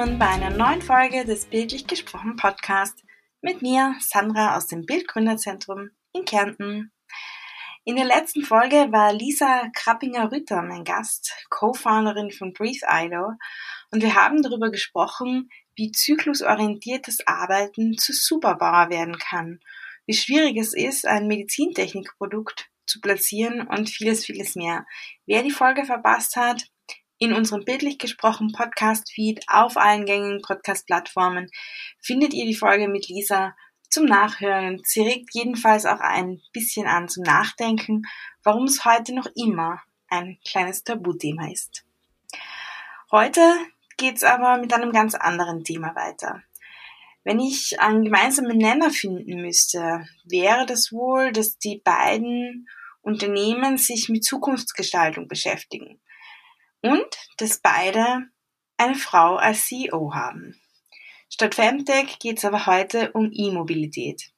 willkommen bei einer neuen Folge des Bildlich gesprochen Podcast mit mir, Sandra aus dem Bildgründerzentrum in Kärnten. In der letzten Folge war Lisa Krappinger-Rütter mein Gast, Co-Founderin von Breathe Idol, und wir haben darüber gesprochen, wie zyklusorientiertes Arbeiten zu Superpower werden kann, wie schwierig es ist, ein Medizintechnikprodukt zu platzieren und vieles, vieles mehr. Wer die Folge verpasst hat, in unserem bildlich gesprochen Podcast-Feed auf allen gängigen Podcast-Plattformen findet ihr die Folge mit Lisa zum Nachhören. Sie regt jedenfalls auch ein bisschen an zum Nachdenken, warum es heute noch immer ein kleines Tabuthema ist. Heute geht's aber mit einem ganz anderen Thema weiter. Wenn ich einen gemeinsamen Nenner finden müsste, wäre das wohl, dass die beiden Unternehmen sich mit Zukunftsgestaltung beschäftigen und dass beide eine Frau als CEO haben. Statt Femtech geht es aber heute um E-Mobilität.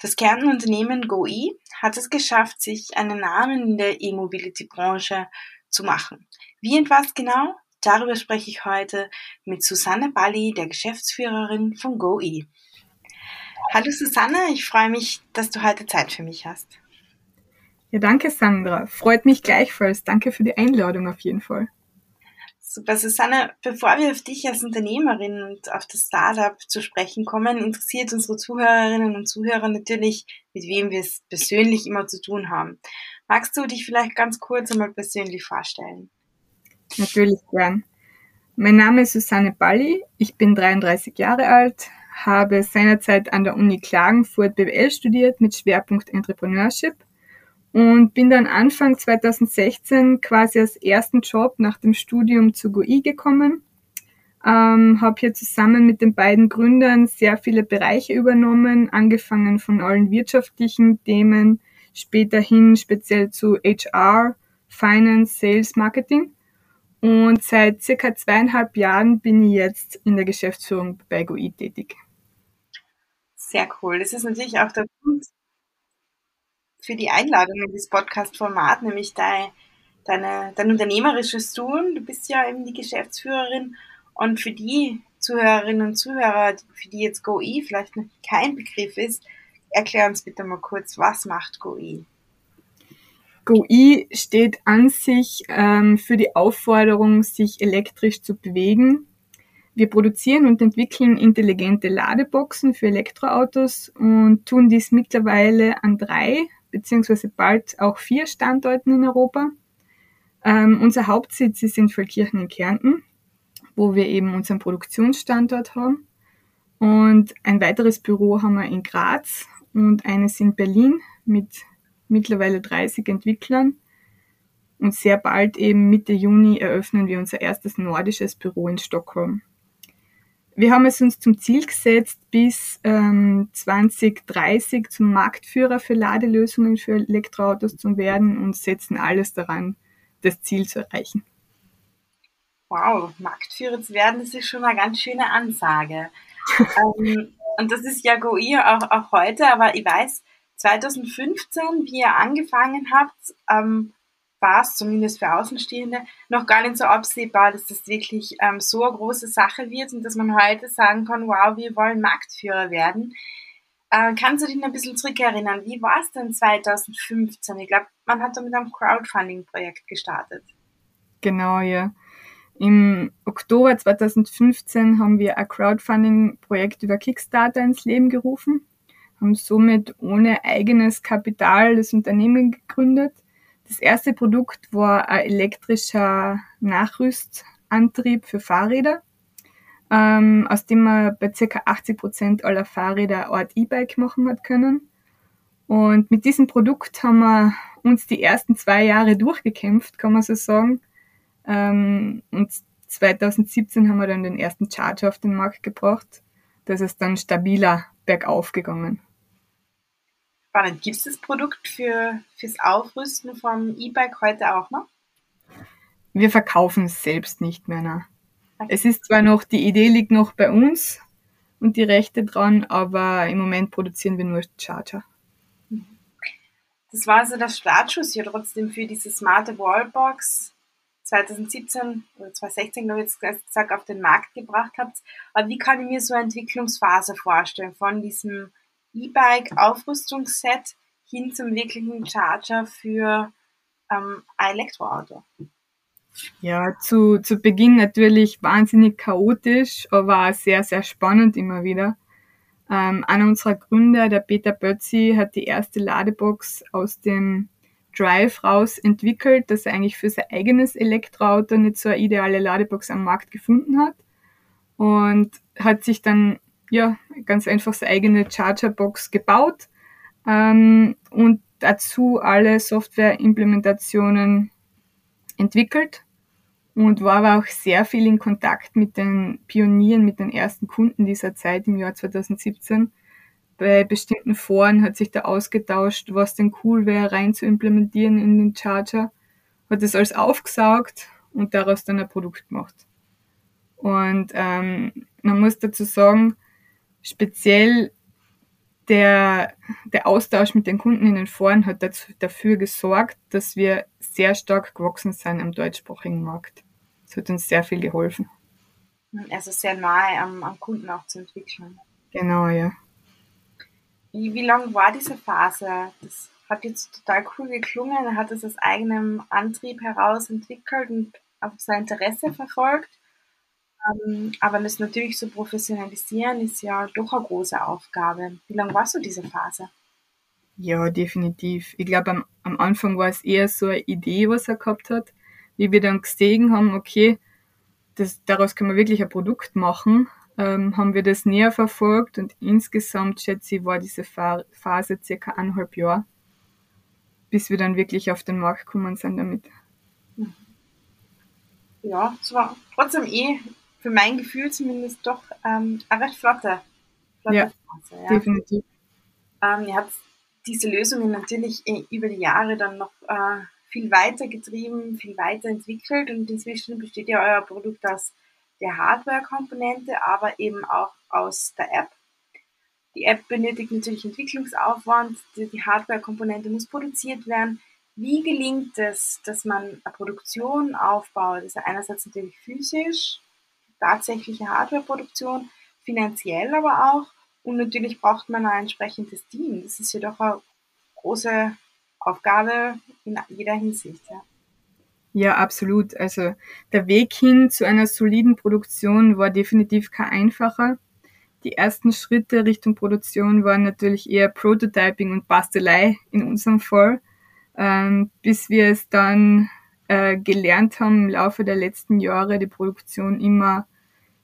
Das Kernunternehmen GoE hat es geschafft, sich einen Namen in der E-Mobility-Branche zu machen. Wie und was genau? Darüber spreche ich heute mit Susanne Balli, der Geschäftsführerin von GoE. Hallo Susanne, ich freue mich, dass du heute Zeit für mich hast. Ja, danke Sandra. Freut mich gleichfalls. Danke für die Einladung auf jeden Fall. Super, Susanne, bevor wir auf dich als Unternehmerin und auf das Startup zu sprechen kommen, interessiert unsere Zuhörerinnen und Zuhörer natürlich, mit wem wir es persönlich immer zu tun haben. Magst du dich vielleicht ganz kurz einmal persönlich vorstellen? Natürlich gern. Mein Name ist Susanne Balli, ich bin 33 Jahre alt, habe seinerzeit an der Uni Klagenfurt BWL studiert mit Schwerpunkt Entrepreneurship und bin dann Anfang 2016 quasi als ersten Job nach dem Studium zu GUI gekommen. Ähm, habe hier zusammen mit den beiden Gründern sehr viele Bereiche übernommen, angefangen von allen wirtschaftlichen Themen, später hin speziell zu HR, Finance, Sales, Marketing. Und seit circa zweieinhalb Jahren bin ich jetzt in der Geschäftsführung bei GUI tätig. Sehr cool. Das ist natürlich auch der Grund, für die Einladung in das Podcast-Format, nämlich dein, deine, dein unternehmerisches Tun. Du bist ja eben die Geschäftsführerin und für die Zuhörerinnen und Zuhörer, für die jetzt GoE vielleicht noch kein Begriff ist, erklär uns bitte mal kurz, was macht GoE? GoE steht an sich ähm, für die Aufforderung, sich elektrisch zu bewegen. Wir produzieren und entwickeln intelligente Ladeboxen für Elektroautos und tun dies mittlerweile an drei beziehungsweise bald auch vier Standorten in Europa. Ähm, unser Hauptsitz ist in Vollkirchen in Kärnten, wo wir eben unseren Produktionsstandort haben. Und ein weiteres Büro haben wir in Graz und eines in Berlin mit mittlerweile 30 Entwicklern. Und sehr bald eben Mitte Juni eröffnen wir unser erstes nordisches Büro in Stockholm. Wir haben es uns zum Ziel gesetzt, bis ähm, 2030 zum Marktführer für Ladelösungen für Elektroautos zu werden und setzen alles daran, das Ziel zu erreichen. Wow, Marktführer zu werden, das ist schon eine ganz schöne Ansage. ähm, und das ist ja GOI auch, auch heute, aber ich weiß, 2015, wie ihr angefangen habt, ähm, war es zumindest für Außenstehende noch gar nicht so absehbar, dass das wirklich ähm, so eine große Sache wird und dass man heute sagen kann, wow, wir wollen Marktführer werden. Äh, kannst du dich noch ein bisschen zurückerinnern? Wie war es denn 2015? Ich glaube, man hat da mit einem Crowdfunding-Projekt gestartet. Genau, ja. Im Oktober 2015 haben wir ein Crowdfunding-Projekt über Kickstarter ins Leben gerufen, haben somit ohne eigenes Kapital das Unternehmen gegründet das erste Produkt war ein elektrischer Nachrüstantrieb für Fahrräder, ähm, aus dem man bei ca. 80 Prozent aller Fahrräder Art E-Bike machen hat können. Und mit diesem Produkt haben wir uns die ersten zwei Jahre durchgekämpft, kann man so sagen. Ähm, und 2017 haben wir dann den ersten Charger auf den Markt gebracht. Das ist dann stabiler bergauf gegangen. Spannend. Gibt es das Produkt für, fürs Aufrüsten vom E-Bike heute auch noch? Wir verkaufen es selbst nicht mehr. Ne? Okay. Es ist zwar noch, die Idee liegt noch bei uns und die Rechte dran, aber im Moment produzieren wir nur Charger. Das war also der Startschuss hier trotzdem für diese smarte Wallbox 2017 oder 2016, glaube ich, jetzt gesagt, auf den Markt gebracht habt. Aber wie kann ich mir so eine Entwicklungsphase vorstellen von diesem E-Bike-Aufrüstungsset hin zum wirklichen Charger für ähm, ein Elektroauto? Ja, zu, zu Beginn natürlich wahnsinnig chaotisch, aber auch sehr, sehr spannend immer wieder. Ähm, einer unserer Gründer, der Peter Bötzi, hat die erste Ladebox aus dem Drive raus entwickelt, dass er eigentlich für sein eigenes Elektroauto nicht so eine ideale Ladebox am Markt gefunden hat und hat sich dann ja ganz einfach seine eigene Chargerbox gebaut ähm, und dazu alle Software-Implementationen entwickelt und war aber auch sehr viel in Kontakt mit den Pionieren, mit den ersten Kunden dieser Zeit im Jahr 2017. Bei bestimmten Foren hat sich da ausgetauscht, was denn cool wäre, rein zu implementieren in den Charger. Hat das alles aufgesaugt und daraus dann ein Produkt gemacht. Und ähm, man muss dazu sagen, speziell der, der Austausch mit den Kunden in den Foren hat dazu, dafür gesorgt, dass wir sehr stark gewachsen sind am deutschsprachigen Markt. Das hat uns sehr viel geholfen. Also sehr nahe am, am Kunden auch zu entwickeln. Genau, ja. Wie, wie lang war diese Phase? Das hat jetzt total cool geklungen. Er hat es aus eigenem Antrieb heraus entwickelt und auf sein Interesse verfolgt. Ähm, aber das natürlich zu professionalisieren ist ja doch eine große Aufgabe. Wie lange warst du diese Phase? Ja, definitiv. Ich glaube, am, am Anfang war es eher so eine Idee, was er gehabt hat. Wie wir dann gesehen haben, okay, das, daraus können wir wirklich ein Produkt machen, ähm, haben wir das näher verfolgt und insgesamt, schätze ich, war diese Phase circa eineinhalb Jahre, bis wir dann wirklich auf den Markt gekommen sind damit. Ja, es war trotzdem eh für mein Gefühl zumindest doch ähm, eine recht flotte, flotte ja, Phase. Ja, definitiv. Ähm, ihr habt diese Lösungen natürlich äh, über die Jahre dann noch äh, viel weiter getrieben, viel weiter entwickelt und inzwischen besteht ja euer Produkt aus der Hardware-Komponente, aber eben auch aus der App. Die App benötigt natürlich Entwicklungsaufwand, die Hardware-Komponente muss produziert werden. Wie gelingt es, dass man eine Produktion aufbaut? Das ist ja einerseits natürlich physisch, tatsächliche Hardwareproduktion, finanziell aber auch. Und natürlich braucht man ein entsprechendes Team. Das ist ja doch eine große Aufgabe in jeder Hinsicht. Ja. Ja, absolut. Also der Weg hin zu einer soliden Produktion war definitiv kein einfacher. Die ersten Schritte Richtung Produktion waren natürlich eher Prototyping und Bastelei in unserem Fall, ähm, bis wir es dann äh, gelernt haben im Laufe der letzten Jahre die Produktion immer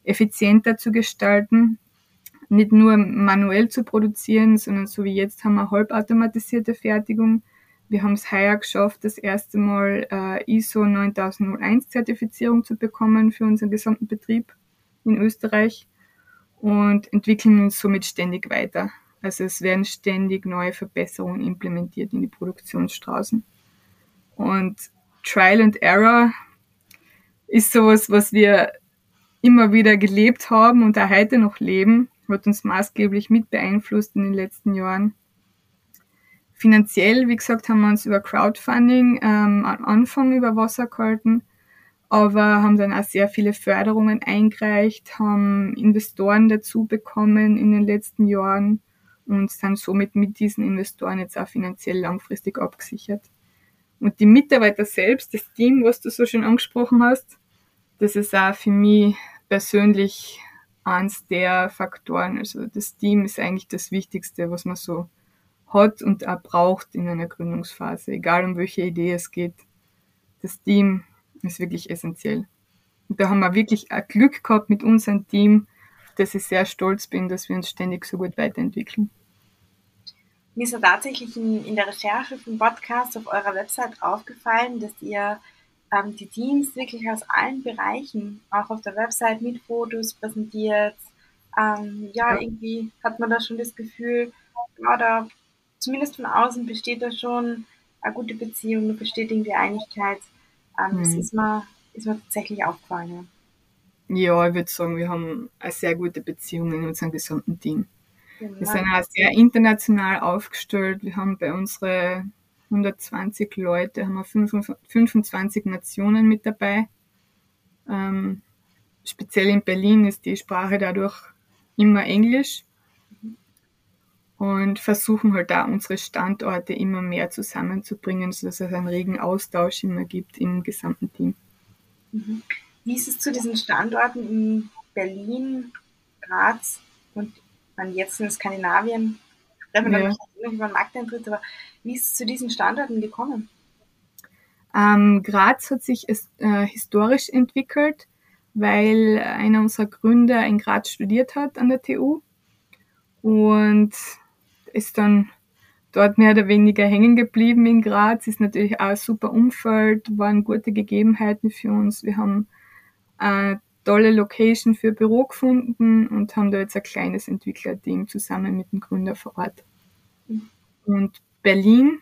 effizienter zu gestalten, nicht nur manuell zu produzieren, sondern so wie jetzt haben wir halbautomatisierte Fertigung. Wir haben es heuer geschafft, das erste Mal äh, ISO 9001 Zertifizierung zu bekommen für unseren gesamten Betrieb in Österreich und entwickeln uns somit ständig weiter. Also es werden ständig neue Verbesserungen implementiert in die Produktionsstraßen. Und Trial and Error ist sowas, was wir immer wieder gelebt haben und auch heute noch leben, hat uns maßgeblich mit beeinflusst in den letzten Jahren. Finanziell, wie gesagt, haben wir uns über Crowdfunding ähm, am Anfang über Wasser gehalten, aber haben dann auch sehr viele Förderungen eingereicht, haben Investoren dazu bekommen in den letzten Jahren und sind somit mit diesen Investoren jetzt auch finanziell langfristig abgesichert. Und die Mitarbeiter selbst, das Team, was du so schön angesprochen hast, das ist auch für mich persönlich eins der Faktoren. Also das Team ist eigentlich das Wichtigste, was man so hat und auch braucht in einer Gründungsphase, egal um welche Idee es geht. Das Team ist wirklich essentiell. Und da haben wir wirklich Glück gehabt mit unserem Team, dass ich sehr stolz bin, dass wir uns ständig so gut weiterentwickeln. Mir ist ja tatsächlich in, in der Recherche vom Podcast auf eurer Website aufgefallen, dass ihr ähm, die Teams wirklich aus allen Bereichen, auch auf der Website mit Fotos präsentiert. Ähm, ja, ja, irgendwie hat man da schon das Gefühl, ja, da zumindest von außen besteht da schon eine gute Beziehung, da besteht irgendwie Einigkeit. Ähm, mhm. Das ist mir, ist mir tatsächlich aufgefallen. Ja. ja, ich würde sagen, wir haben eine sehr gute Beziehung in unserem gesamten Team. Genau. Wir sind auch sehr international aufgestellt. Wir haben bei unseren 120 Leute, haben wir 25 Nationen mit dabei. Ähm, speziell in Berlin ist die Sprache dadurch immer Englisch und versuchen halt da unsere Standorte immer mehr zusammenzubringen, sodass es einen regen Austausch immer gibt im gesamten Team. Mhm. Wie ist es zu diesen Standorten in Berlin, Graz und man jetzt in Skandinavien? Wir ja. dann den Markteintritt, aber wie ist es zu diesen Standorten gekommen? Ähm, Graz hat sich äh, historisch entwickelt, weil einer unserer Gründer in Graz studiert hat an der TU und ist dann dort mehr oder weniger hängen geblieben in Graz. Ist natürlich auch ein super Umfeld, waren gute Gegebenheiten für uns. Wir haben eine tolle Location für Büro gefunden und haben da jetzt ein kleines Entwicklerteam zusammen mit dem Gründer vor Ort. Und Berlin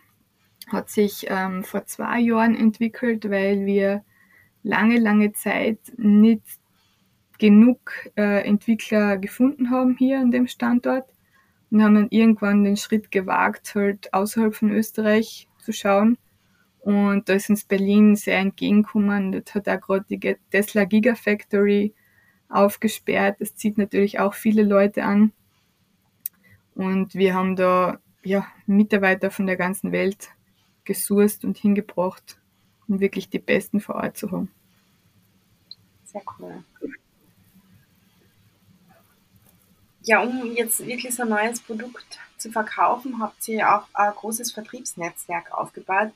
hat sich ähm, vor zwei Jahren entwickelt, weil wir lange, lange Zeit nicht genug äh, Entwickler gefunden haben hier an dem Standort und haben dann irgendwann den Schritt gewagt, halt außerhalb von Österreich zu schauen. Und da ist uns Berlin sehr entgegengekommen. Das hat auch gerade die Tesla Gigafactory aufgesperrt. Das zieht natürlich auch viele Leute an. Und wir haben da ja, Mitarbeiter von der ganzen Welt gesourced und hingebracht, um wirklich die Besten vor Ort zu haben. Sehr cool. ja, um jetzt wirklich so ein neues Produkt zu verkaufen, habt ihr auch ein großes Vertriebsnetzwerk aufgebaut.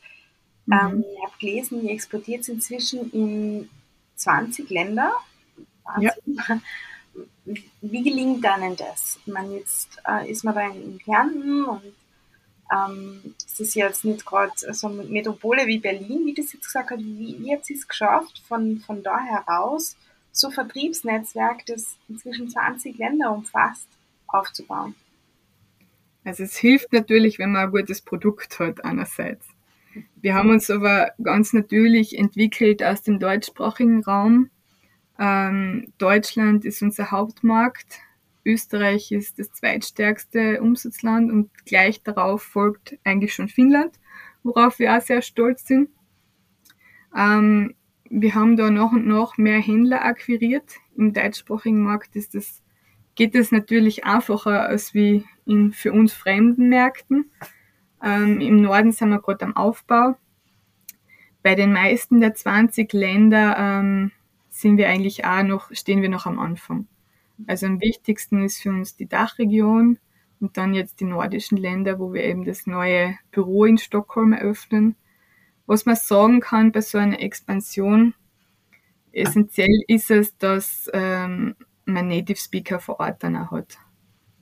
Mhm. Ähm, ich habe gelesen, ihr exportiert inzwischen in 20 Länder. Ja. Wie gelingt dann das? Ich meine, jetzt äh, ist man da in Kärnten und ähm, es ist jetzt nicht gerade so eine Metropole wie Berlin, wie das jetzt gesagt hat. Wie, wie habt ihr es geschafft, von, von da heraus so Vertriebsnetzwerk, das inzwischen 20 Länder umfasst, aufzubauen? Also es hilft natürlich, wenn man ein gutes Produkt hat einerseits. Wir haben uns aber ganz natürlich entwickelt aus dem deutschsprachigen Raum. Ähm, Deutschland ist unser Hauptmarkt. Österreich ist das zweitstärkste Umsatzland und gleich darauf folgt eigentlich schon Finnland, worauf wir auch sehr stolz sind. Ähm, wir haben da nach und nach mehr Händler akquiriert. Im deutschsprachigen Markt ist das, geht es natürlich einfacher als wie in für uns fremden Märkten. Ähm, Im Norden sind wir gerade am Aufbau. Bei den meisten der 20 Länder ähm, sind wir eigentlich auch noch, stehen wir noch am Anfang. Also am wichtigsten ist für uns die Dachregion und dann jetzt die nordischen Länder, wo wir eben das neue Büro in Stockholm eröffnen was man sagen kann bei so einer Expansion, essentiell ist es, dass ähm, man Native Speaker vor Ort dann auch hat.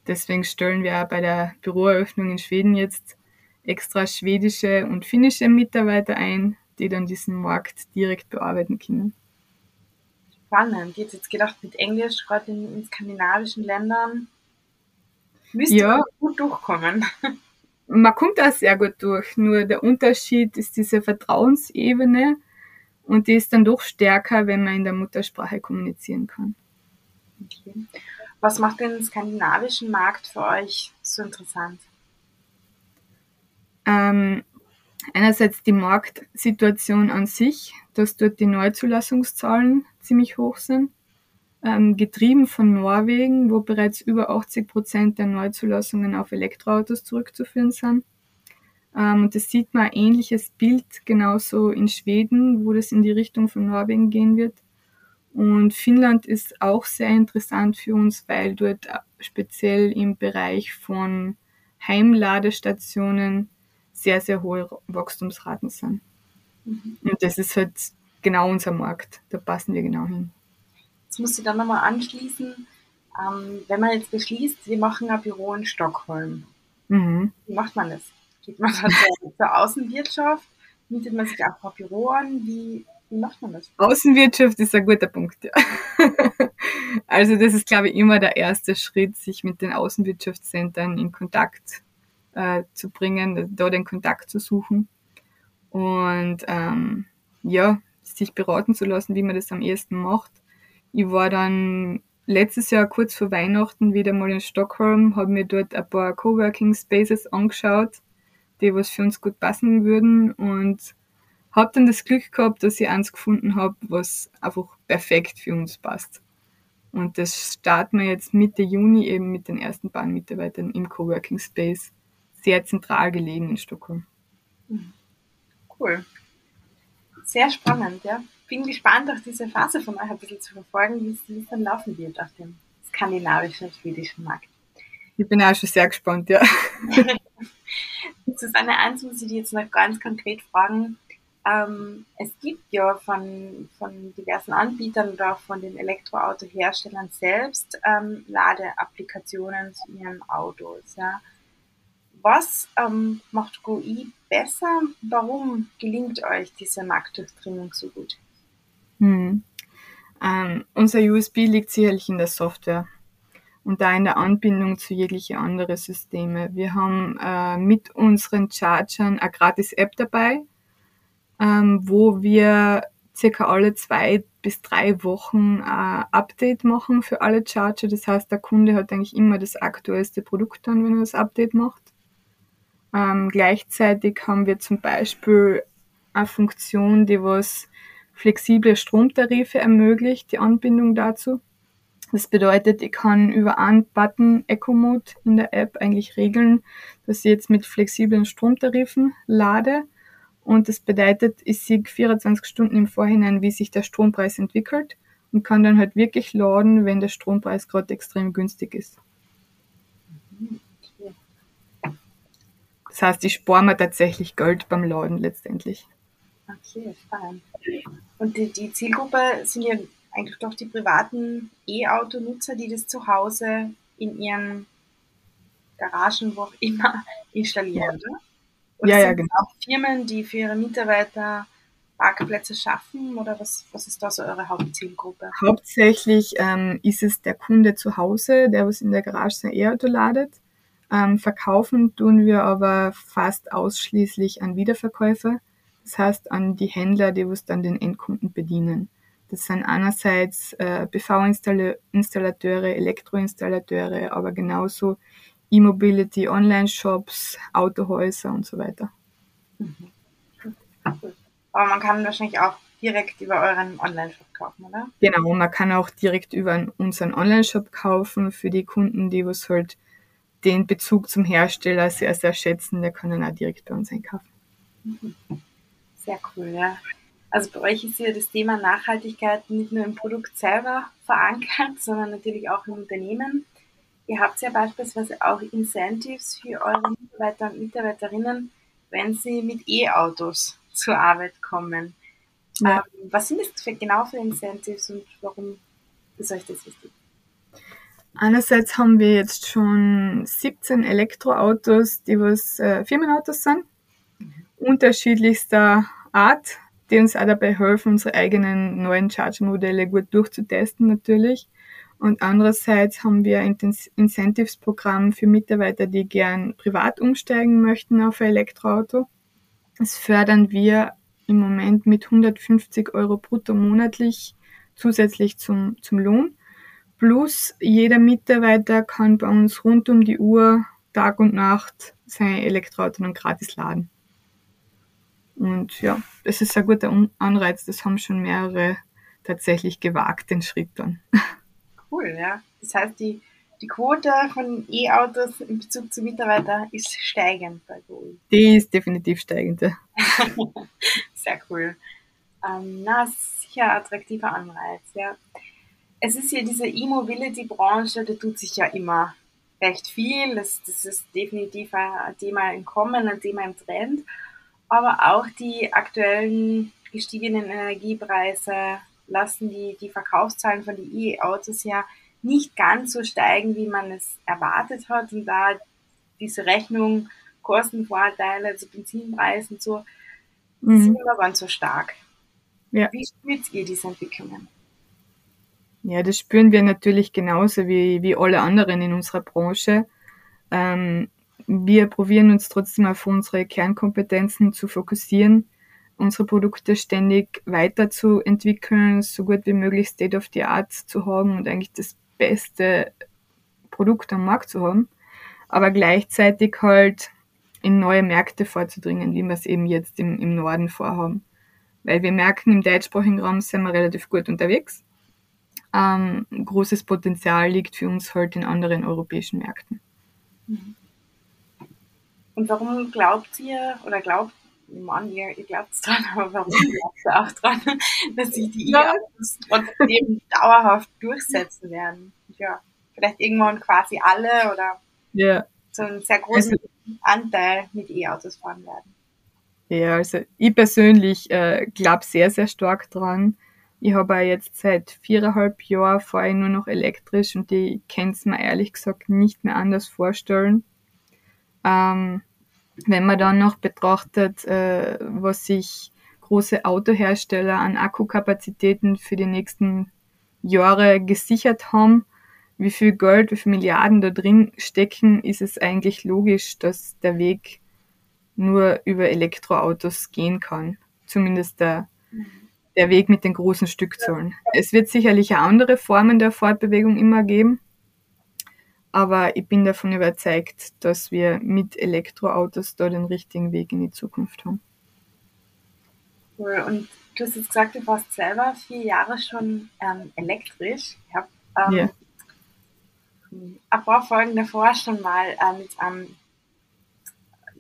Deswegen stellen wir auch bei der Büroeröffnung in Schweden jetzt extra schwedische und finnische Mitarbeiter ein, die dann diesen Markt direkt bearbeiten können. Spannend. Hätte jetzt gedacht, mit Englisch, gerade in, in skandinavischen Ländern, müsste ja. gut durchkommen. man kommt da sehr gut durch. Nur der Unterschied ist diese Vertrauensebene und die ist dann doch stärker, wenn man in der Muttersprache kommunizieren kann. Okay. Was macht den skandinavischen Markt für euch so interessant? Ähm, einerseits die Marktsituation an sich, dass dort die Neuzulassungszahlen ziemlich hoch sind ähm, getrieben von Norwegen, wo bereits über 80 Prozent der Neuzulassungen auf Elektroautos zurückzuführen sind. Ähm, und das sieht man ein ähnliches Bild genauso in Schweden, wo das in die Richtung von Norwegen gehen wird. Und Finnland ist auch sehr interessant für uns, weil dort speziell im Bereich von Heimladestationen sehr, sehr hohe Wachstumsraten sind. Mhm. Und das ist halt genau unser Markt. Da passen wir genau hin. Jetzt muss ich dann nochmal anschließen, ähm, wenn man jetzt beschließt, wir machen ein Büro in Stockholm. Mhm. Wie macht man das? Geht man dann zur, Außenwirtschaft? Mietet man sich auch ein Büro an? Wie, wie macht man das? Außenwirtschaft ist ein guter Punkt, ja. also das ist, glaube ich, immer der erste Schritt, sich mit den Außenwirtschaftszentren in Kontakt äh, zu bringen, da den Kontakt zu suchen. Und ähm, ja, sich beraten zu lassen, wie man das am ehesten macht. Ich war dann letztes Jahr kurz vor Weihnachten wieder mal in Stockholm, habe mir dort ein paar Coworking Spaces angeschaut die was für uns gut passen würden und habe dann das Glück gehabt, dass ich eins gefunden habe, was einfach perfekt für uns passt. Und das starten wir jetzt Mitte Juni eben mit den ersten beiden Mitarbeitern im Coworking Space, sehr zentral gelegen in Stockholm. Cool. Sehr spannend, ja. Bin gespannt, auch diese Phase von euch ein bisschen zu verfolgen, wie es dann laufen wird auf dem skandinavischen, schwedischen Markt. Ich bin auch schon sehr gespannt, ja. Susanne, eins muss ich dir jetzt noch ganz konkret fragen. Ähm, es gibt ja von, von diversen Anbietern oder auch von den Elektroautoherstellern selbst ähm, Ladeapplikationen zu ihren Autos. Ja. Was ähm, macht GUI besser? Warum gelingt euch diese Marktdurchdringung so gut? Hm. Ähm, unser USB liegt sicherlich in der Software und da in der Anbindung zu jegliche andere Systeme. Wir haben äh, mit unseren Chargern eine gratis App dabei, ähm, wo wir circa alle zwei bis drei Wochen ein Update machen für alle Charger. Das heißt, der Kunde hat eigentlich immer das aktuellste Produkt dann, wenn er das Update macht. Ähm, gleichzeitig haben wir zum Beispiel eine Funktion, die was flexible Stromtarife ermöglicht, die Anbindung dazu. Das bedeutet, ich kann über einen Button Eco Mode in der App eigentlich regeln, dass ich jetzt mit flexiblen Stromtarifen lade und das bedeutet, ich sehe 24 Stunden im Vorhinein, wie sich der Strompreis entwickelt und kann dann halt wirklich laden, wenn der Strompreis gerade extrem günstig ist. Das heißt, ich spare mir tatsächlich Geld beim Laden letztendlich. Okay, spannend. Und die, die Zielgruppe sind ja eigentlich doch die privaten E-Auto-Nutzer, die das zu Hause in ihren Garagen, wo auch immer, installieren, oder? Oder ja, ja, genau. Auch Firmen, die für ihre Mitarbeiter Parkplätze schaffen oder was, was ist da so eure Hauptzielgruppe? Hauptsächlich ähm, ist es der Kunde zu Hause, der was in der Garage sein E-Auto ladet. Ähm, verkaufen tun wir aber fast ausschließlich an Wiederverkäufer, das heißt an die Händler, die was dann den Endkunden bedienen. Das sind einerseits äh, BV-Installateure, Elektroinstallateure, aber genauso E-Mobility, Online-Shops, Autohäuser und so weiter. Mhm. Aber man kann wahrscheinlich auch direkt über euren Online-Shop kaufen, oder? Genau, man kann auch direkt über unseren Online-Shop kaufen für die Kunden, die was halt den Bezug zum Hersteller sehr, sehr schätzen, kann dann auch direkt bei uns einkaufen. Sehr cool, ja. Also bei euch ist ja das Thema Nachhaltigkeit nicht nur im Produkt selber verankert, sondern natürlich auch im Unternehmen. Ihr habt ja beispielsweise auch Incentives für eure Mitarbeiter und Mitarbeiterinnen, wenn sie mit E-Autos zur Arbeit kommen. Ja. Ähm, was sind das für, genau für Incentives und warum ist euch das wichtig? Einerseits haben wir jetzt schon 17 Elektroautos, die was äh, Firmenautos sind, mhm. unterschiedlichster Art, die uns auch dabei helfen, unsere eigenen neuen Charge-Modelle gut durchzutesten natürlich. Und andererseits haben wir ein Incentives-Programm für Mitarbeiter, die gern privat umsteigen möchten auf ein Elektroauto. Das fördern wir im Moment mit 150 Euro brutto monatlich zusätzlich zum, zum Lohn. Plus jeder Mitarbeiter kann bei uns rund um die Uhr, Tag und Nacht sein Elektroauto dann gratis laden. Und ja, das ist ein guter Anreiz. Das haben schon mehrere tatsächlich gewagt, den Schritt dann. Cool, ja. Das heißt, die, die Quote von E-Autos in Bezug zu Mitarbeitern ist steigend bei GOI. Die ist definitiv steigend, ja. Sehr cool. Ähm, na, sicher attraktiver Anreiz, ja. Es ist ja diese E-Mobility-Branche, da tut sich ja immer recht viel. Das, das ist definitiv ein Thema im Kommen, ein Thema im Trend. Aber auch die aktuellen gestiegenen Energiepreise, lassen die, die Verkaufszahlen von den E-Autos ja nicht ganz so steigen, wie man es erwartet hat. Und da diese Rechnung, Kostenvorteile, also Benzinpreis und so, mhm. sind immer ganz so stark. Ja. Wie spürt ihr diese Entwicklungen? Ja, das spüren wir natürlich genauso wie, wie alle anderen in unserer Branche. Ähm, wir probieren uns trotzdem auf unsere Kernkompetenzen zu fokussieren unsere Produkte ständig weiterzuentwickeln, so gut wie möglich State of the Art zu haben und eigentlich das beste Produkt am Markt zu haben. Aber gleichzeitig halt in neue Märkte vorzudringen, wie wir es eben jetzt im, im Norden vorhaben. Weil wir merken, im deutschsprachigen Raum sind wir relativ gut unterwegs. Ähm, großes Potenzial liegt für uns halt in anderen europäischen Märkten. Und warum glaubt ihr oder glaubt Mann, ihr, ihr glaubt es dran, aber warum glaubt ihr auch dran, dass sich die E-Autos trotzdem dauerhaft durchsetzen werden? Ja, vielleicht irgendwann quasi alle oder ja. so einen sehr großen also, Anteil mit E-Autos fahren werden. Ja, also ich persönlich äh, glaube sehr, sehr stark dran. Ich habe jetzt seit viereinhalb Jahren fahre ich nur noch elektrisch und ich kann es mir ehrlich gesagt nicht mehr anders vorstellen. Ähm, wenn man dann noch betrachtet, äh, was sich große Autohersteller an Akkukapazitäten für die nächsten Jahre gesichert haben, wie viel Geld, wie viel Milliarden da drin stecken, ist es eigentlich logisch, dass der Weg nur über Elektroautos gehen kann. Zumindest der, der Weg mit den großen Stückzahlen. Es wird sicherlich auch andere Formen der Fortbewegung immer geben, aber ich bin davon überzeugt, dass wir mit Elektroautos da den richtigen Weg in die Zukunft haben. Cool. Und du hast jetzt gesagt, du warst selber vier Jahre schon ähm, elektrisch. Ich habe ähm, yeah. ein paar Folgen davor schon mal äh, mit einem,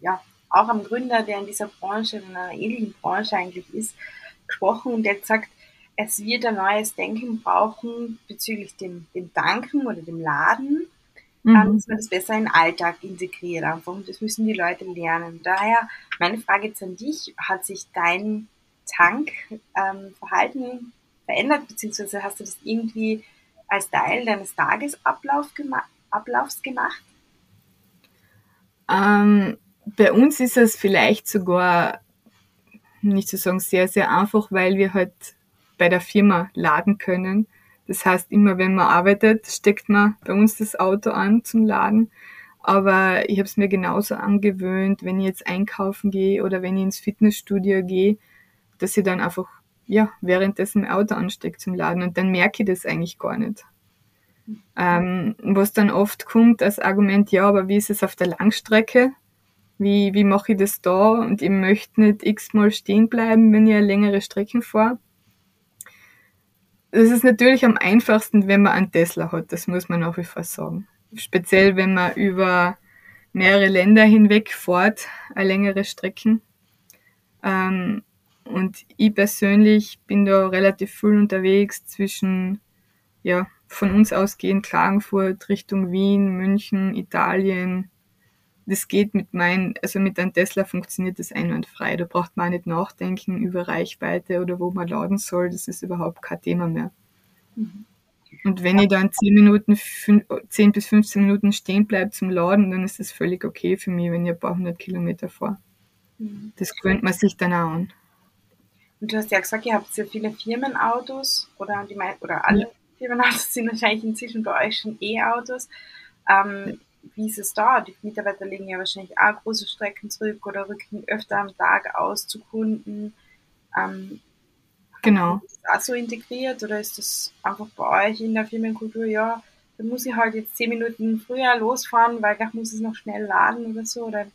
ja, auch am Gründer, der in dieser Branche, in einer ähnlichen Branche eigentlich ist, gesprochen und der hat gesagt, es wird ein neues Denken brauchen bezüglich dem, dem Danken oder dem Laden mhm. dass man das besser in den Alltag integriert einfach. Und das müssen die Leute lernen. Daher meine Frage jetzt an dich, hat sich dein Tankverhalten ähm, verändert, beziehungsweise hast du das irgendwie als Teil deines Tagesablaufs gema gemacht? Ähm, bei uns ist es vielleicht sogar, nicht zu sagen sehr, sehr einfach, weil wir halt bei der Firma laden können. Das heißt, immer wenn man arbeitet, steckt man bei uns das Auto an zum Laden. Aber ich habe es mir genauso angewöhnt, wenn ich jetzt einkaufen gehe oder wenn ich ins Fitnessstudio gehe, dass ich dann einfach ja währenddessen mein Auto anstecke zum Laden und dann merke ich das eigentlich gar nicht. Ähm, was dann oft kommt als Argument, ja, aber wie ist es auf der Langstrecke? Wie, wie mache ich das da? Und ich möchte nicht x-mal stehen bleiben, wenn ich eine längere Strecken fahre. Das ist natürlich am einfachsten, wenn man einen Tesla hat, das muss man nach wie vor sagen. Speziell, wenn man über mehrere Länder hinweg fährt, längere Strecken. Ähm, und ich persönlich bin da relativ viel unterwegs zwischen, ja, von uns ausgehend Klagenfurt Richtung Wien, München, Italien, das geht mit meinem, also mit einem Tesla funktioniert das einwandfrei. Da braucht man auch nicht nachdenken über Reichweite oder wo man laden soll. Das ist überhaupt kein Thema mehr. Mhm. Und wenn ich dann 10 Minuten, 10 bis 15 Minuten stehen bleibe zum Laden, dann ist das völlig okay für mich, wenn ich ein paar hundert Kilometer fahre. Mhm. Das gewöhnt man sich dann auch an. Und du hast ja gesagt, ihr habt sehr viele Firmenautos oder, die, oder alle ja. Firmenautos sind wahrscheinlich inzwischen bei euch schon E-Autos. Ähm, wie ist es da? Die Mitarbeiter legen ja wahrscheinlich auch große Strecken zurück oder rücken öfter am Tag aus zu Kunden. Ähm, genau. Ist das auch so integriert oder ist das einfach bei euch in der Firmenkultur, ja, dann muss ich halt jetzt zehn Minuten früher losfahren, weil gleich muss es noch schnell laden oder so? Oder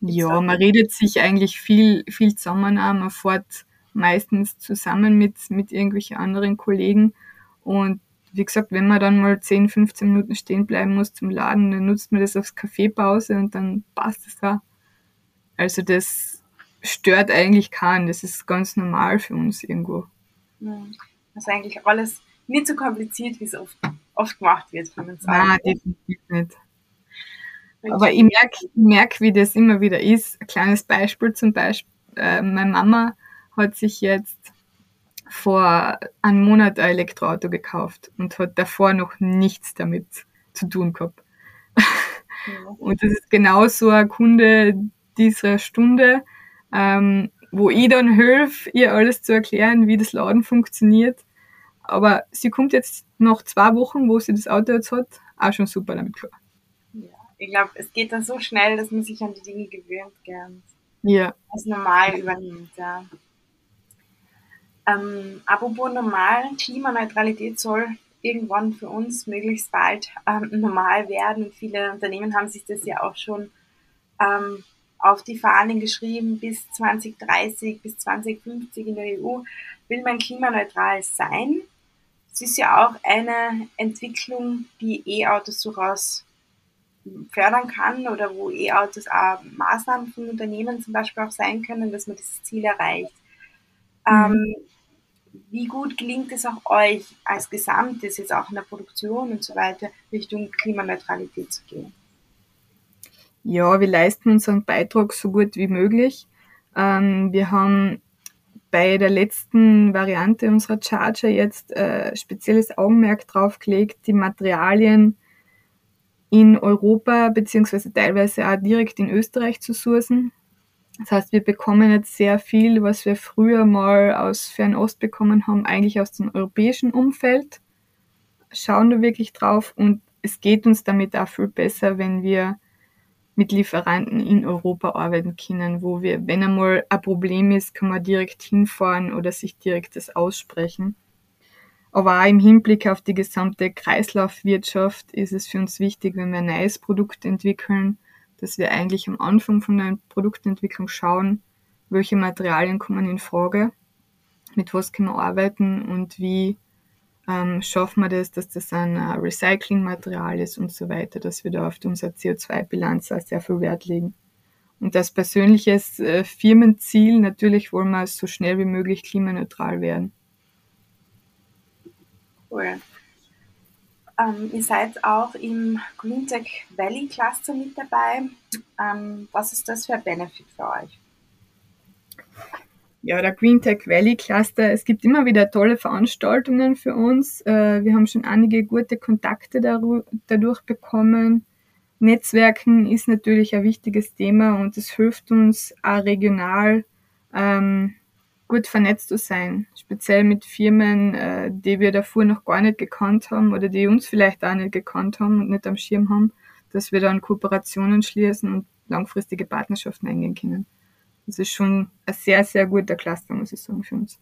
ja, man redet sich eigentlich viel, viel zusammen an. Man fährt meistens zusammen mit, mit irgendwelchen anderen Kollegen und wie gesagt, wenn man dann mal 10, 15 Minuten stehen bleiben muss zum Laden, dann nutzt man das als Kaffeepause und dann passt es da. Also das stört eigentlich keinen. Das ist ganz normal für uns irgendwo. Also eigentlich alles nicht so kompliziert, wie es oft, oft gemacht wird von uns. Nein, definitiv nicht. Aber ich merke, merk, wie das immer wieder ist. Ein kleines Beispiel zum Beispiel. Äh, meine Mama hat sich jetzt vor einem Monat ein Elektroauto gekauft und hat davor noch nichts damit zu tun gehabt. Und das ist genau so ein Kunde dieser Stunde, ähm, wo ich dann helfe, ihr alles zu erklären, wie das Laden funktioniert. Aber sie kommt jetzt nach zwei Wochen, wo sie das Auto jetzt hat, auch schon super damit klar. Ja, ich glaube, es geht dann so schnell, dass man sich an die Dinge gewöhnt, gern. Ja. Als normal übernimmt, ja. Ähm, apropos normal, Klimaneutralität soll irgendwann für uns möglichst bald ähm, normal werden. Viele Unternehmen haben sich das ja auch schon ähm, auf die Fahnen geschrieben, bis 2030, bis 2050 in der EU will man klimaneutral sein. Es ist ja auch eine Entwicklung, die E-Autos durchaus fördern kann oder wo E-Autos auch Maßnahmen von Unternehmen zum Beispiel auch sein können, dass man dieses Ziel erreicht. Mhm. Ähm, wie gut gelingt es auch euch als Gesamtes, jetzt auch in der Produktion und so weiter, Richtung Klimaneutralität zu gehen? Ja, wir leisten unseren Beitrag so gut wie möglich. Ähm, wir haben bei der letzten Variante unserer Charger jetzt äh, spezielles Augenmerk drauf gelegt, die Materialien in Europa beziehungsweise teilweise auch direkt in Österreich zu sourcen. Das heißt, wir bekommen jetzt sehr viel, was wir früher mal aus Fernost bekommen haben, eigentlich aus dem europäischen Umfeld. Schauen da wirklich drauf und es geht uns damit auch viel besser, wenn wir mit Lieferanten in Europa arbeiten können, wo wir, wenn einmal ein Problem ist, kann man direkt hinfahren oder sich direkt das aussprechen. Aber auch im Hinblick auf die gesamte Kreislaufwirtschaft ist es für uns wichtig, wenn wir ein neues Produkt entwickeln, dass wir eigentlich am Anfang von der Produktentwicklung schauen, welche Materialien kommen in Frage, mit was können wir arbeiten und wie ähm, schaffen wir das, dass das ein äh, Recyclingmaterial ist und so weiter, dass wir da auf unsere CO2-Bilanz auch sehr viel Wert legen. Und als persönliches äh, Firmenziel natürlich wollen wir so schnell wie möglich klimaneutral werden. Cool. Ähm, ihr seid auch im Green Tech Valley Cluster mit dabei. Ähm, was ist das für ein Benefit für euch? Ja, der Green Tech Valley Cluster. Es gibt immer wieder tolle Veranstaltungen für uns. Äh, wir haben schon einige gute Kontakte dadurch bekommen. Netzwerken ist natürlich ein wichtiges Thema und es hilft uns auch regional ähm, gut vernetzt zu sein, speziell mit Firmen, äh, die wir davor noch gar nicht gekannt haben oder die uns vielleicht auch nicht gekannt haben und nicht am Schirm haben, dass wir dann Kooperationen schließen und langfristige Partnerschaften eingehen können. Das ist schon ein sehr, sehr guter Cluster, muss ich sagen, für uns.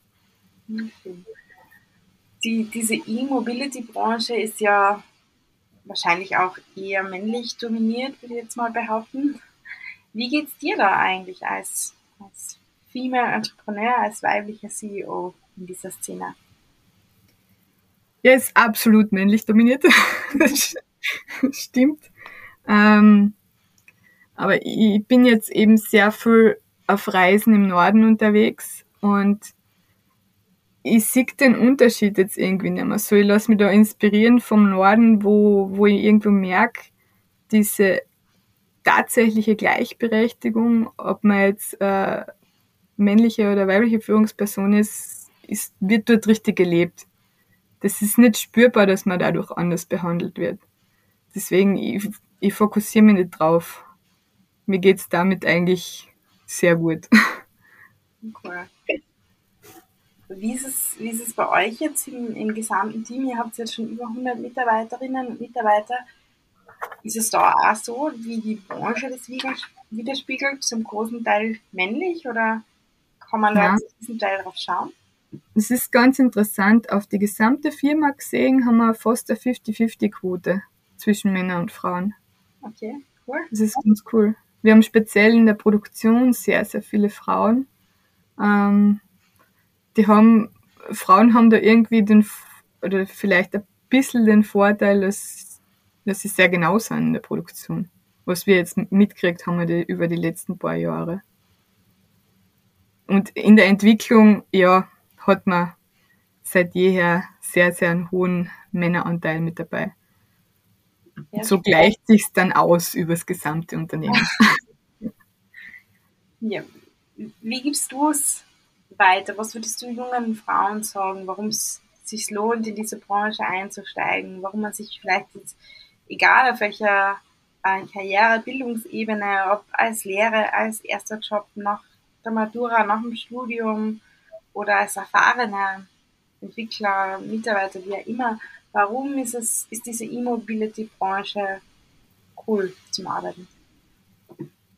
Die, diese E-Mobility-Branche ist ja wahrscheinlich auch eher männlich dominiert, würde ich jetzt mal behaupten. Wie geht es dir da eigentlich als, als Female Entrepreneur, als weiblicher CEO in dieser Szene? Ja, ist absolut männlich dominiert. das stimmt. Ähm, aber ich bin jetzt eben sehr viel auf Reisen im Norden unterwegs und ich sehe den Unterschied jetzt irgendwie nicht mehr so. Ich lasse mich da inspirieren vom Norden, wo, wo ich irgendwo merke, diese tatsächliche Gleichberechtigung, ob man jetzt äh, männliche oder weibliche Führungsperson ist, ist, wird dort richtig gelebt. Das ist nicht spürbar, dass man dadurch anders behandelt wird. Deswegen, ich, ich fokussiere mich nicht drauf. Mir geht's damit eigentlich sehr gut. Cool. Wie ist, es, wie ist es bei euch jetzt im, im gesamten Team? Ihr habt jetzt schon über 100 Mitarbeiterinnen und Mitarbeiter. Ist es da auch so, wie die Branche das widerspiegelt, zum großen Teil männlich oder kann man ja. da diesen Teil drauf schauen? Es ist ganz interessant. Auf die gesamte Firma gesehen haben wir fast eine 50-50-Quote zwischen Männern und Frauen. Okay, cool. Das ist ganz cool. Wir haben speziell in der Produktion sehr, sehr viele Frauen. Ähm, die haben, Frauen haben da irgendwie den, oder vielleicht ein bisschen den Vorteil, dass, dass sie sehr genau sind in der Produktion. Was wir jetzt mitgekriegt haben über die letzten paar Jahre. Und in der Entwicklung, ja, hat man seit jeher sehr, sehr einen hohen Männeranteil mit dabei. Ja, so gleicht sich's dann aus über das gesamte Unternehmen. ja. Wie gibst du es weiter? Was würdest du jungen Frauen sagen, warum es sich lohnt, in diese Branche einzusteigen? Warum man sich vielleicht jetzt, egal auf welcher äh, Karriere, Bildungsebene, ob als Lehre, als erster Job nach der Matura, nach dem Studium oder als erfahrener Entwickler, Mitarbeiter, wie auch immer, warum ist es, ist diese E-Mobility-Branche cool zum Arbeiten?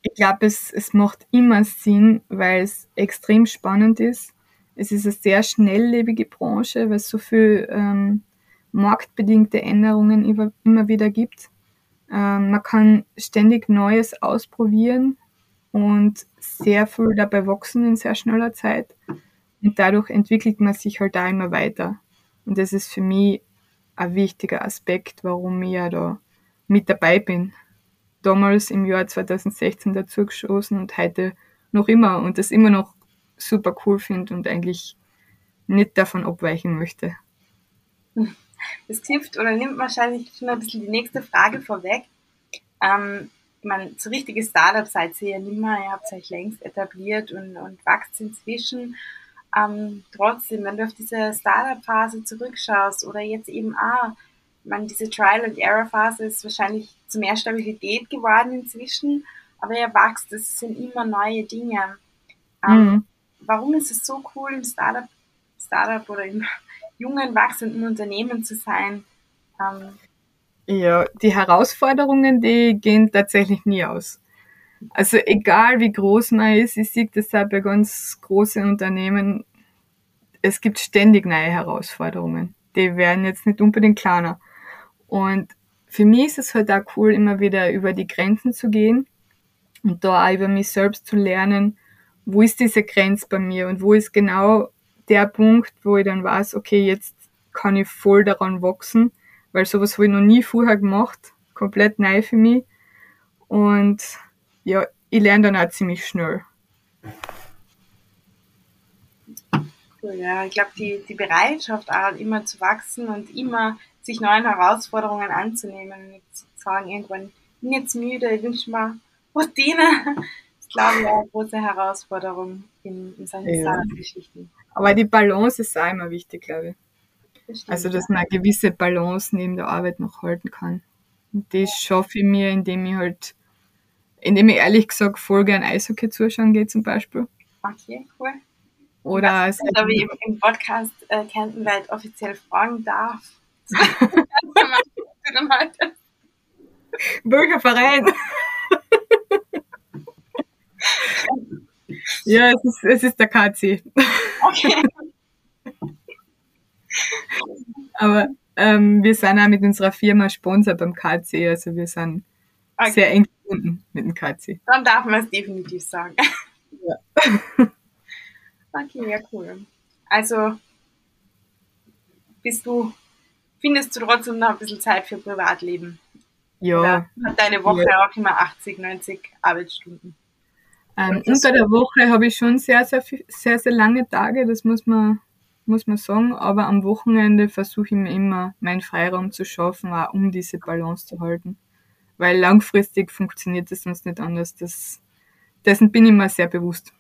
Ich glaube, es, es macht immer Sinn, weil es extrem spannend ist. Es ist eine sehr schnelllebige Branche, weil es so viel ähm, marktbedingte Änderungen immer, immer wieder gibt. Ähm, man kann ständig Neues ausprobieren und sehr viel dabei wachsen in sehr schneller Zeit. Und dadurch entwickelt man sich halt da immer weiter. Und das ist für mich ein wichtiger Aspekt, warum ich ja da mit dabei bin. Damals im Jahr 2016 dazu geschossen und heute noch immer und das immer noch super cool finde und eigentlich nicht davon abweichen möchte. Das hilft oder nimmt wahrscheinlich schon ein bisschen die nächste Frage vorweg. Ähm, meine, so richtige Startups seid ihr ja nicht mehr, ihr habt euch längst etabliert und, und wächst inzwischen. Ähm, trotzdem, wenn du auf diese Startup-Phase zurückschaust oder jetzt eben auch, meine, diese Trial-and-Error-Phase ist wahrscheinlich zu mehr Stabilität geworden inzwischen, aber ihr wächst, es sind immer neue Dinge. Ähm, mhm. Warum ist es so cool, im Startup, Startup oder im jungen, wachsenden Unternehmen zu sein? Ähm, ja, die Herausforderungen, die gehen tatsächlich nie aus. Also egal wie groß man ist, ich sehe das bei ganz großen Unternehmen, es gibt ständig neue Herausforderungen. Die werden jetzt nicht unbedingt kleiner. Und für mich ist es halt auch cool, immer wieder über die Grenzen zu gehen und da auch über mich selbst zu lernen, wo ist diese Grenze bei mir und wo ist genau der Punkt, wo ich dann weiß, okay, jetzt kann ich voll daran wachsen, weil sowas habe ich noch nie vorher gemacht, komplett neu für mich. Und ja, ich lerne dann auch ziemlich schnell. Cool, ja, ich glaube, die, die Bereitschaft auch immer zu wachsen und immer sich neuen Herausforderungen anzunehmen, nicht zu sagen, irgendwann bin ich jetzt müde, ich wünsche mir Routine, ist, glaube ich, eine große Herausforderung in, in solchen ja. Geschichten. Aber die Balance ist auch immer wichtig, glaube ich. Also, dass man eine gewisse Balance neben der Arbeit noch halten kann. Und das schaffe ich mir, indem ich halt, indem ich ehrlich gesagt voll gern Eishockey zuschauen gehe zum Beispiel. Okay, cool. Oder was, ob ich im Podcast äh, Kentenwelt offiziell fragen darf. Bürgerverein. ja, es ist, es ist der KC. Okay. Aber ähm, wir sind auch mit unserer Firma Sponsor beim KC, also wir sind okay. sehr eng verbunden mit dem KC. Dann darf man es definitiv sagen. Ja. okay, ja, cool. Also bist du, findest du trotzdem noch ein bisschen Zeit für Privatleben? Ja. Oder hat deine Woche ja. auch immer 80, 90 Arbeitsstunden? Ähm, unter der Woche habe ich schon sehr, sehr, sehr, sehr lange Tage, das muss man, muss man sagen. Aber am Wochenende versuche ich mir immer meinen Freiraum zu schaffen, auch um diese Balance zu halten. Weil langfristig funktioniert das sonst nicht anders. Das, dessen bin ich mir sehr bewusst.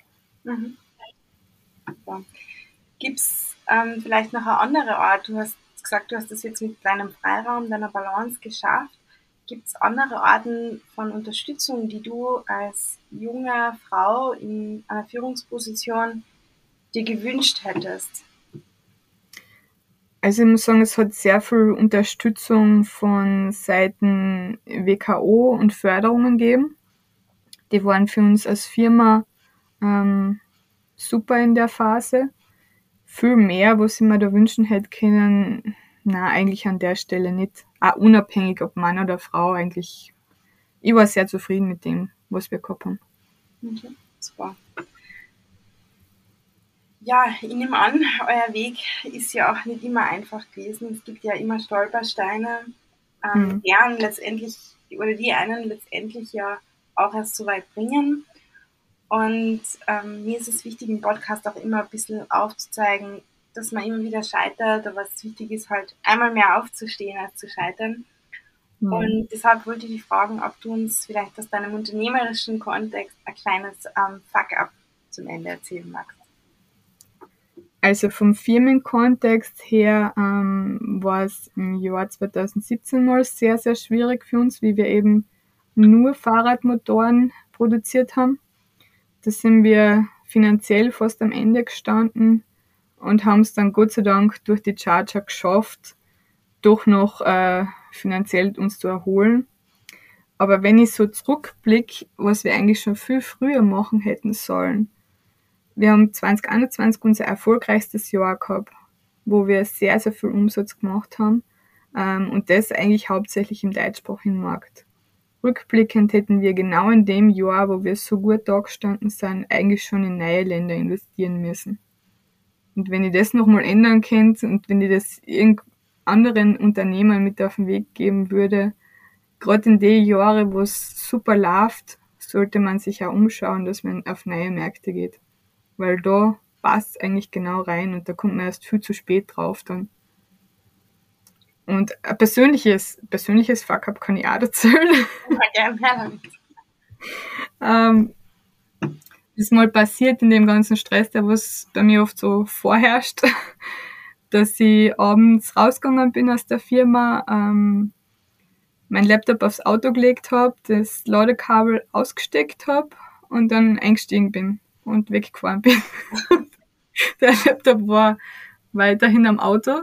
Mhm. Ja. Gibt es ähm, vielleicht noch eine andere Art? Du hast gesagt, du hast das jetzt mit deinem Freiraum, deiner Balance geschafft. Gibt es andere Arten von Unterstützung, die du als junge Frau in einer Führungsposition dir gewünscht hättest? Also ich muss sagen, es hat sehr viel Unterstützung von Seiten WKO und Förderungen gegeben. Die waren für uns als Firma ähm, super in der Phase. Viel mehr, was ich mir da wünschen hätte können, na eigentlich an der Stelle nicht auch unabhängig, ob Mann oder Frau, eigentlich, ich war sehr zufrieden mit dem, was wir gehabt haben. Okay, super. Ja, ich nehme an, euer Weg ist ja auch nicht immer einfach gewesen. Es gibt ja immer Stolpersteine, ähm, mhm. deren letztendlich, oder die einen letztendlich ja auch erst so weit bringen. Und ähm, mir ist es wichtig, im Podcast auch immer ein bisschen aufzuzeigen, dass man immer wieder scheitert, aber es wichtig ist halt einmal mehr aufzustehen als zu scheitern. Mhm. Und deshalb wollte ich dich fragen, ob du uns vielleicht aus deinem unternehmerischen Kontext ein kleines ähm, Fuck-up zum Ende erzählen magst. Also vom Firmenkontext her ähm, war es im Jahr 2017 mal sehr, sehr schwierig für uns, wie wir eben nur Fahrradmotoren produziert haben. Da sind wir finanziell fast am Ende gestanden und haben es dann Gott sei Dank durch die Charger geschafft, doch noch äh, finanziell uns zu erholen. Aber wenn ich so zurückblicke, was wir eigentlich schon viel früher machen hätten sollen, wir haben 2021 unser erfolgreichstes Jahr gehabt, wo wir sehr, sehr viel Umsatz gemacht haben ähm, und das eigentlich hauptsächlich im deutschsprachigen Markt. rückblickend hätten wir genau in dem Jahr, wo wir so gut da gestanden sind, eigentlich schon in neue Länder investieren müssen. Und wenn ich das nochmal ändern könnte und wenn ich das anderen Unternehmern mit auf den Weg geben würde, gerade in den Jahren, wo es super läuft, sollte man sich auch umschauen, dass man auf neue Märkte geht. Weil da passt eigentlich genau rein und da kommt man erst viel zu spät drauf dann. Und ein persönliches, persönliches Fuck-up kann ich auch erzählen. Ja, ähm, ist mal passiert in dem ganzen Stress, der was bei mir oft so vorherrscht, dass ich abends rausgegangen bin aus der Firma, ähm, mein Laptop aufs Auto gelegt habe, das Ladekabel ausgesteckt habe und dann eingestiegen bin und weggefahren bin. der Laptop war weiterhin am Auto.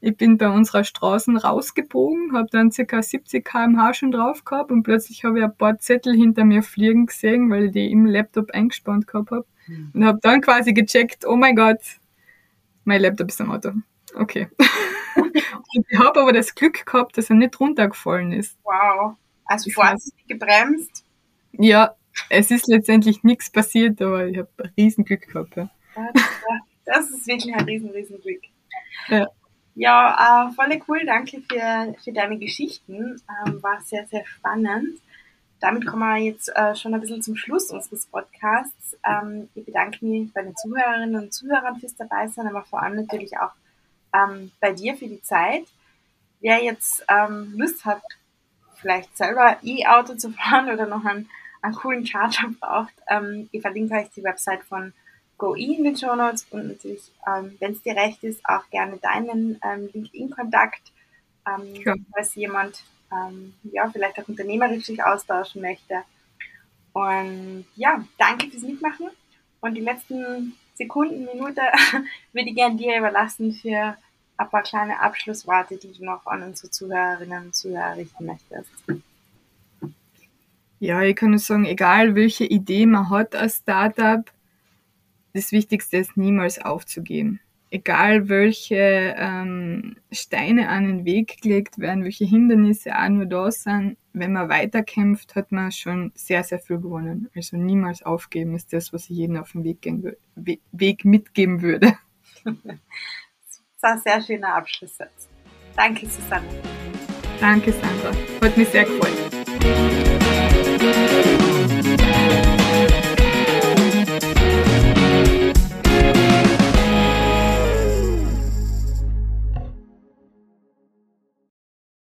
Ich bin bei unserer Straße rausgebogen, habe dann ca. 70 km/h schon drauf gehabt und plötzlich habe ich ein paar Zettel hinter mir fliegen gesehen, weil ich die im Laptop eingespannt gehabt habe. Mhm. Und habe dann quasi gecheckt, oh mein Gott, mein Laptop ist am Auto. Okay. ich habe aber das Glück gehabt, dass er nicht runtergefallen ist. Wow. Also vorsichtig gebremst. Ja, es ist letztendlich nichts passiert, aber ich habe riesen Glück gehabt. Ja. Das ist wirklich ein riesen, riesen Glück. Ja. Ja, äh, voll cool. Danke für, für deine Geschichten. Ähm, war sehr, sehr spannend. Damit kommen wir jetzt äh, schon ein bisschen zum Schluss unseres Podcasts. Ähm, ich bedanke mich bei den Zuhörerinnen und Zuhörern fürs Dabeisein, aber vor allem natürlich auch ähm, bei dir für die Zeit. Wer jetzt ähm, Lust hat, vielleicht selber E-Auto zu fahren oder noch einen, einen coolen Charger braucht, ähm, ich verlinke euch die Website von GoE in den Show Notes und natürlich, ähm, wenn es dir recht ist, auch gerne deinen ähm, LinkedIn-Kontakt, ähm, ja. falls jemand ähm, ja, vielleicht auch unternehmerisch sich austauschen möchte. Und ja, danke fürs Mitmachen. Und die letzten Sekunden, Minute würde ich gerne dir überlassen für ein paar kleine Abschlussworte, die du noch an unsere Zuhörerinnen und Zuhörer richten möchtest. Ja, ich kann nur sagen, egal welche Idee man hat als Startup, das Wichtigste ist niemals aufzugeben. Egal welche ähm, Steine an den Weg gelegt werden, welche Hindernisse auch nur da sind, wenn man weiterkämpft, hat man schon sehr, sehr viel gewonnen. Also niemals aufgeben ist das, was ich jedem auf dem Weg, gehen, Weg mitgeben würde. Das war ein sehr schöner Abschlusssatz. Danke, Susanne. Danke, Sandra. Hat mich sehr gefreut.